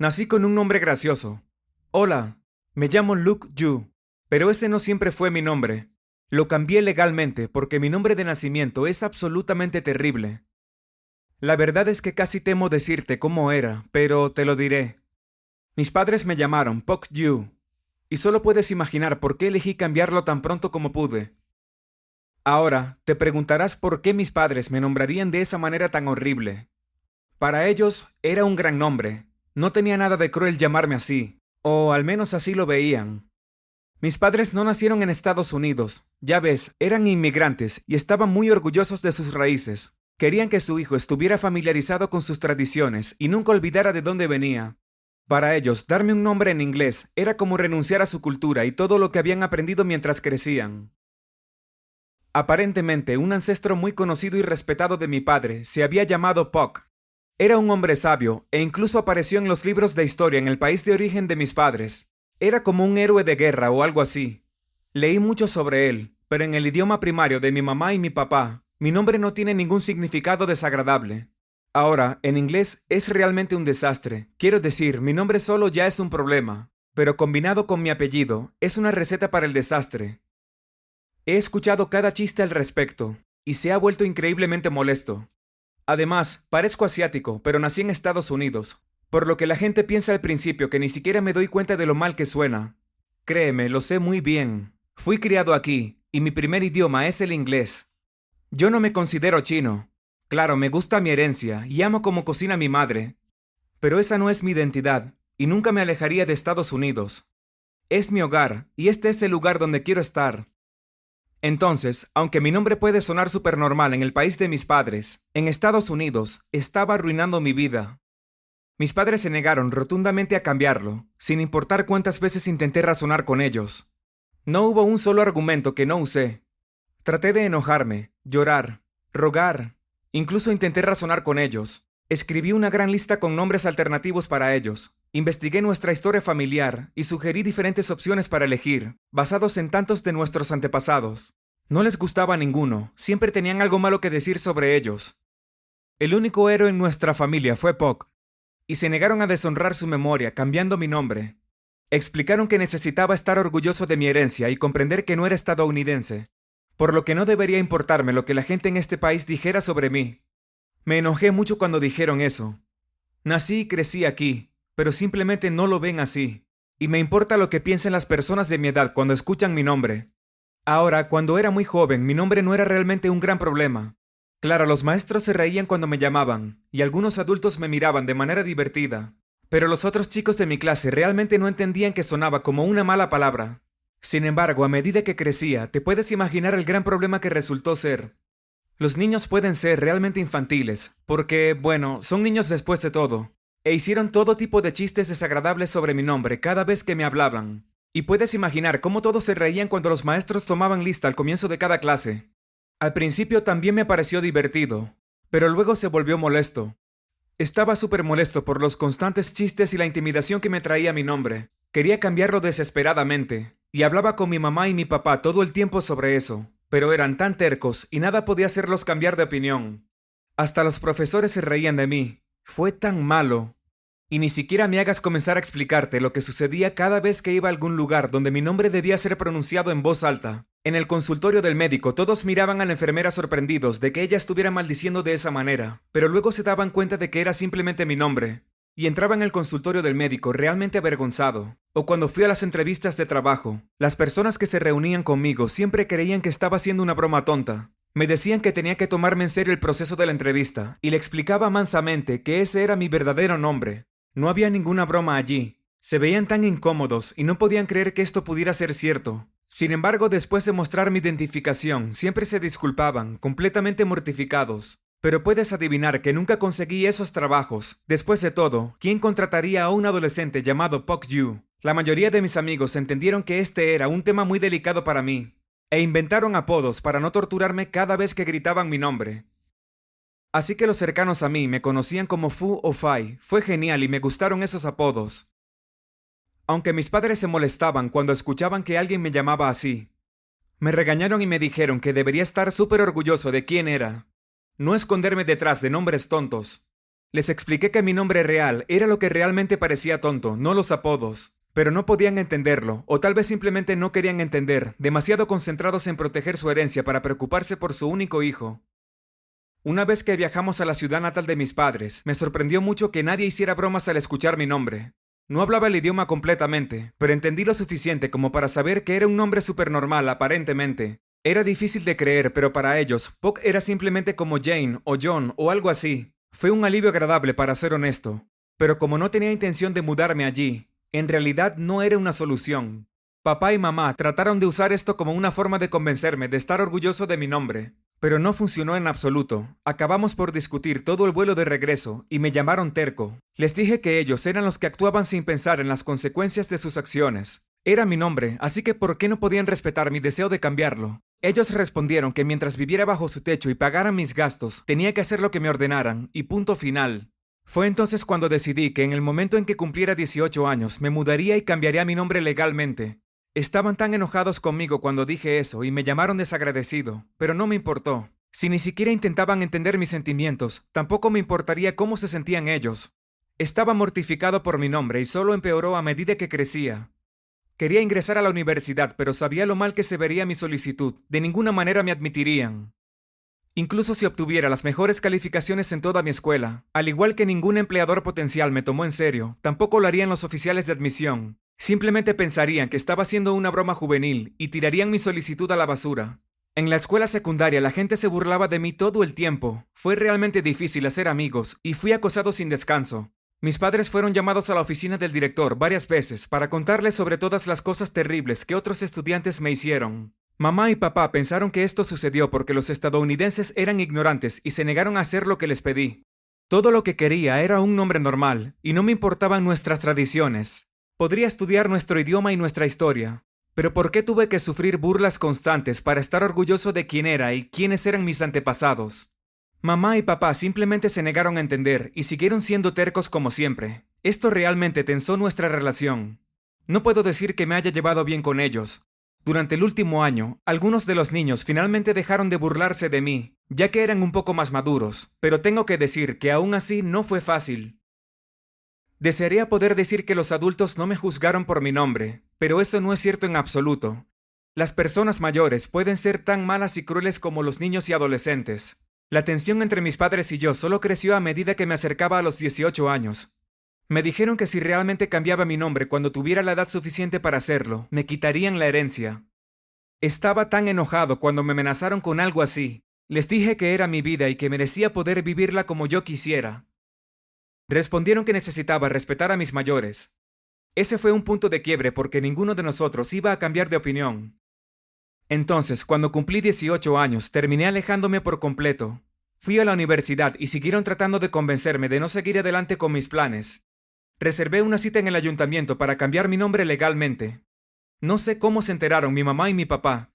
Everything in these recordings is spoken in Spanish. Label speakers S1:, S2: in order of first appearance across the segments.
S1: Nací con un nombre gracioso. Hola, me llamo Luke Yu, pero ese no siempre fue mi nombre. Lo cambié legalmente porque mi nombre de nacimiento es absolutamente terrible. La verdad es que casi temo decirte cómo era, pero te lo diré. Mis padres me llamaron Pok Yu, y solo puedes imaginar por qué elegí cambiarlo tan pronto como pude. Ahora, te preguntarás por qué mis padres me nombrarían de esa manera tan horrible. Para ellos era un gran nombre, no tenía nada de cruel llamarme así, o al menos así lo veían. Mis padres no nacieron en Estados Unidos, ya ves, eran inmigrantes y estaban muy orgullosos de sus raíces. Querían que su hijo estuviera familiarizado con sus tradiciones y nunca olvidara de dónde venía. Para ellos, darme un nombre en inglés era como renunciar a su cultura y todo lo que habían aprendido mientras crecían. Aparentemente, un ancestro muy conocido y respetado de mi padre se había llamado Puck. Era un hombre sabio e incluso apareció en los libros de historia en el país de origen de mis padres. Era como un héroe de guerra o algo así. Leí mucho sobre él, pero en el idioma primario de mi mamá y mi papá, mi nombre no tiene ningún significado desagradable. Ahora, en inglés es realmente un desastre. Quiero decir, mi nombre solo ya es un problema, pero combinado con mi apellido, es una receta para el desastre. He escuchado cada chiste al respecto, y se ha vuelto increíblemente molesto. Además, parezco asiático, pero nací en Estados Unidos, por lo que la gente piensa al principio que ni siquiera me doy cuenta de lo mal que suena. Créeme, lo sé muy bien. Fui criado aquí, y mi primer idioma es el inglés. Yo no me considero chino. Claro, me gusta mi herencia, y amo como cocina mi madre. Pero esa no es mi identidad, y nunca me alejaría de Estados Unidos. Es mi hogar, y este es el lugar donde quiero estar. Entonces, aunque mi nombre puede sonar supernormal en el país de mis padres, en Estados Unidos estaba arruinando mi vida. Mis padres se negaron rotundamente a cambiarlo, sin importar cuántas veces intenté razonar con ellos. No hubo un solo argumento que no usé. Traté de enojarme, llorar, rogar, incluso intenté razonar con ellos. Escribí una gran lista con nombres alternativos para ellos. Investigué nuestra historia familiar y sugerí diferentes opciones para elegir, basados en tantos de nuestros antepasados. No les gustaba ninguno, siempre tenían algo malo que decir sobre ellos. El único héroe en nuestra familia fue Puck, y se negaron a deshonrar su memoria cambiando mi nombre. Explicaron que necesitaba estar orgulloso de mi herencia y comprender que no era estadounidense, por lo que no debería importarme lo que la gente en este país dijera sobre mí. Me enojé mucho cuando dijeron eso. Nací y crecí aquí, pero simplemente no lo ven así, y me importa lo que piensen las personas de mi edad cuando escuchan mi nombre. Ahora, cuando era muy joven, mi nombre no era realmente un gran problema, Claro, los maestros se reían cuando me llamaban, y algunos adultos me miraban de manera divertida, pero los otros chicos de mi clase realmente no entendían que sonaba como una mala palabra. Sin embargo, a medida que crecía, te puedes imaginar el gran problema que resultó ser. Los niños pueden ser realmente infantiles, porque, bueno, son niños después de todo, e hicieron todo tipo de chistes desagradables sobre mi nombre cada vez que me hablaban. Y puedes imaginar cómo todos se reían cuando los maestros tomaban lista al comienzo de cada clase. Al principio también me pareció divertido, pero luego se volvió molesto. Estaba súper molesto por los constantes chistes y la intimidación que me traía mi nombre. Quería cambiarlo desesperadamente, y hablaba con mi mamá y mi papá todo el tiempo sobre eso, pero eran tan tercos y nada podía hacerlos cambiar de opinión. Hasta los profesores se reían de mí. Fue tan malo. Y ni siquiera me hagas comenzar a explicarte lo que sucedía cada vez que iba a algún lugar donde mi nombre debía ser pronunciado en voz alta. En el consultorio del médico todos miraban a la enfermera sorprendidos de que ella estuviera maldiciendo de esa manera, pero luego se daban cuenta de que era simplemente mi nombre, y entraba en el consultorio del médico realmente avergonzado. O cuando fui a las entrevistas de trabajo, las personas que se reunían conmigo siempre creían que estaba haciendo una broma tonta. Me decían que tenía que tomarme en serio el proceso de la entrevista, y le explicaba mansamente que ese era mi verdadero nombre. No había ninguna broma allí. Se veían tan incómodos y no podían creer que esto pudiera ser cierto. Sin embargo, después de mostrar mi identificación, siempre se disculpaban, completamente mortificados. Pero puedes adivinar que nunca conseguí esos trabajos. Después de todo, ¿quién contrataría a un adolescente llamado Puck Yu? La mayoría de mis amigos entendieron que este era un tema muy delicado para mí, e inventaron apodos para no torturarme cada vez que gritaban mi nombre. Así que los cercanos a mí me conocían como Fu o Fai. Fue genial y me gustaron esos apodos. Aunque mis padres se molestaban cuando escuchaban que alguien me llamaba así. Me regañaron y me dijeron que debería estar súper orgulloso de quién era. No esconderme detrás de nombres tontos. Les expliqué que mi nombre real era lo que realmente parecía tonto, no los apodos. Pero no podían entenderlo, o tal vez simplemente no querían entender, demasiado concentrados en proteger su herencia para preocuparse por su único hijo. Una vez que viajamos a la ciudad natal de mis padres, me sorprendió mucho que nadie hiciera bromas al escuchar mi nombre. No hablaba el idioma completamente, pero entendí lo suficiente como para saber que era un nombre supernormal aparentemente. Era difícil de creer, pero para ellos, Puck era simplemente como Jane o John o algo así. Fue un alivio agradable para ser honesto. Pero como no tenía intención de mudarme allí, en realidad no era una solución. Papá y mamá trataron de usar esto como una forma de convencerme de estar orgulloso de mi nombre, pero no funcionó en absoluto. Acabamos por discutir todo el vuelo de regreso y me llamaron terco. Les dije que ellos eran los que actuaban sin pensar en las consecuencias de sus acciones. Era mi nombre, así que ¿por qué no podían respetar mi deseo de cambiarlo? Ellos respondieron que mientras viviera bajo su techo y pagara mis gastos, tenía que hacer lo que me ordenaran, y punto final. Fue entonces cuando decidí que en el momento en que cumpliera 18 años me mudaría y cambiaría mi nombre legalmente. Estaban tan enojados conmigo cuando dije eso y me llamaron desagradecido, pero no me importó. Si ni siquiera intentaban entender mis sentimientos, tampoco me importaría cómo se sentían ellos. Estaba mortificado por mi nombre y solo empeoró a medida que crecía. Quería ingresar a la universidad, pero sabía lo mal que se vería mi solicitud. De ninguna manera me admitirían. Incluso si obtuviera las mejores calificaciones en toda mi escuela, al igual que ningún empleador potencial me tomó en serio, tampoco lo harían los oficiales de admisión. Simplemente pensarían que estaba haciendo una broma juvenil y tirarían mi solicitud a la basura. En la escuela secundaria la gente se burlaba de mí todo el tiempo. Fue realmente difícil hacer amigos y fui acosado sin descanso. Mis padres fueron llamados a la oficina del director varias veces para contarles sobre todas las cosas terribles que otros estudiantes me hicieron. Mamá y papá pensaron que esto sucedió porque los estadounidenses eran ignorantes y se negaron a hacer lo que les pedí. Todo lo que quería era un nombre normal, y no me importaban nuestras tradiciones. Podría estudiar nuestro idioma y nuestra historia, pero ¿por qué tuve que sufrir burlas constantes para estar orgulloso de quién era y quiénes eran mis antepasados? Mamá y papá simplemente se negaron a entender y siguieron siendo tercos como siempre. Esto realmente tensó nuestra relación. No puedo decir que me haya llevado bien con ellos, durante el último año, algunos de los niños finalmente dejaron de burlarse de mí, ya que eran un poco más maduros, pero tengo que decir que aún así no fue fácil. Desearía poder decir que los adultos no me juzgaron por mi nombre, pero eso no es cierto en absoluto. Las personas mayores pueden ser tan malas y crueles como los niños y adolescentes. La tensión entre mis padres y yo solo creció a medida que me acercaba a los 18 años, me dijeron que si realmente cambiaba mi nombre cuando tuviera la edad suficiente para hacerlo, me quitarían la herencia. Estaba tan enojado cuando me amenazaron con algo así. Les dije que era mi vida y que merecía poder vivirla como yo quisiera. Respondieron que necesitaba respetar a mis mayores. Ese fue un punto de quiebre porque ninguno de nosotros iba a cambiar de opinión. Entonces, cuando cumplí 18 años, terminé alejándome por completo. Fui a la universidad y siguieron tratando de convencerme de no seguir adelante con mis planes. Reservé una cita en el ayuntamiento para cambiar mi nombre legalmente. No sé cómo se enteraron mi mamá y mi papá.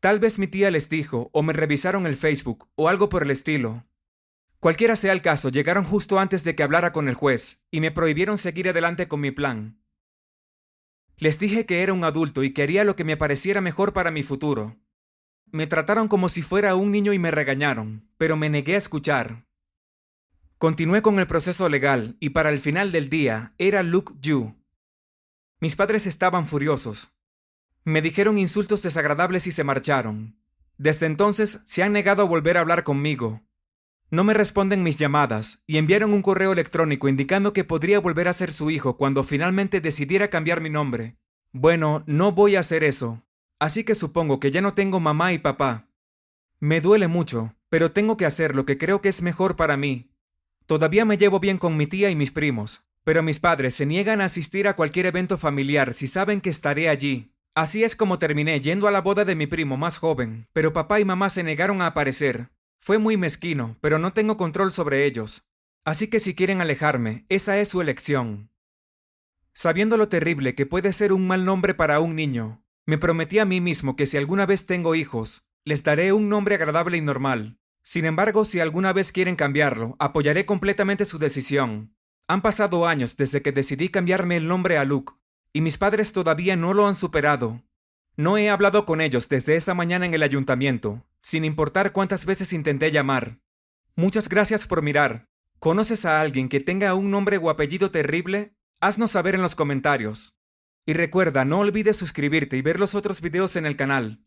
S1: Tal vez mi tía les dijo, o me revisaron el Facebook, o algo por el estilo. Cualquiera sea el caso, llegaron justo antes de que hablara con el juez, y me prohibieron seguir adelante con mi plan. Les dije que era un adulto y que haría lo que me pareciera mejor para mi futuro. Me trataron como si fuera un niño y me regañaron, pero me negué a escuchar. Continué con el proceso legal y para el final del día era Luke Yu. Mis padres estaban furiosos. Me dijeron insultos desagradables y se marcharon. Desde entonces se han negado a volver a hablar conmigo. No me responden mis llamadas y enviaron un correo electrónico indicando que podría volver a ser su hijo cuando finalmente decidiera cambiar mi nombre. Bueno, no voy a hacer eso. Así que supongo que ya no tengo mamá y papá. Me duele mucho, pero tengo que hacer lo que creo que es mejor para mí Todavía me llevo bien con mi tía y mis primos, pero mis padres se niegan a asistir a cualquier evento familiar si saben que estaré allí. Así es como terminé yendo a la boda de mi primo más joven, pero papá y mamá se negaron a aparecer. Fue muy mezquino, pero no tengo control sobre ellos. Así que si quieren alejarme, esa es su elección. Sabiendo lo terrible que puede ser un mal nombre para un niño, me prometí a mí mismo que si alguna vez tengo hijos, les daré un nombre agradable y normal, sin embargo, si alguna vez quieren cambiarlo, apoyaré completamente su decisión. Han pasado años desde que decidí cambiarme el nombre a Luke, y mis padres todavía no lo han superado. No he hablado con ellos desde esa mañana en el ayuntamiento, sin importar cuántas veces intenté llamar. Muchas gracias por mirar. ¿Conoces a alguien que tenga un nombre o apellido terrible? Haznos saber en los comentarios. Y recuerda, no olvides suscribirte y ver los otros videos en el canal.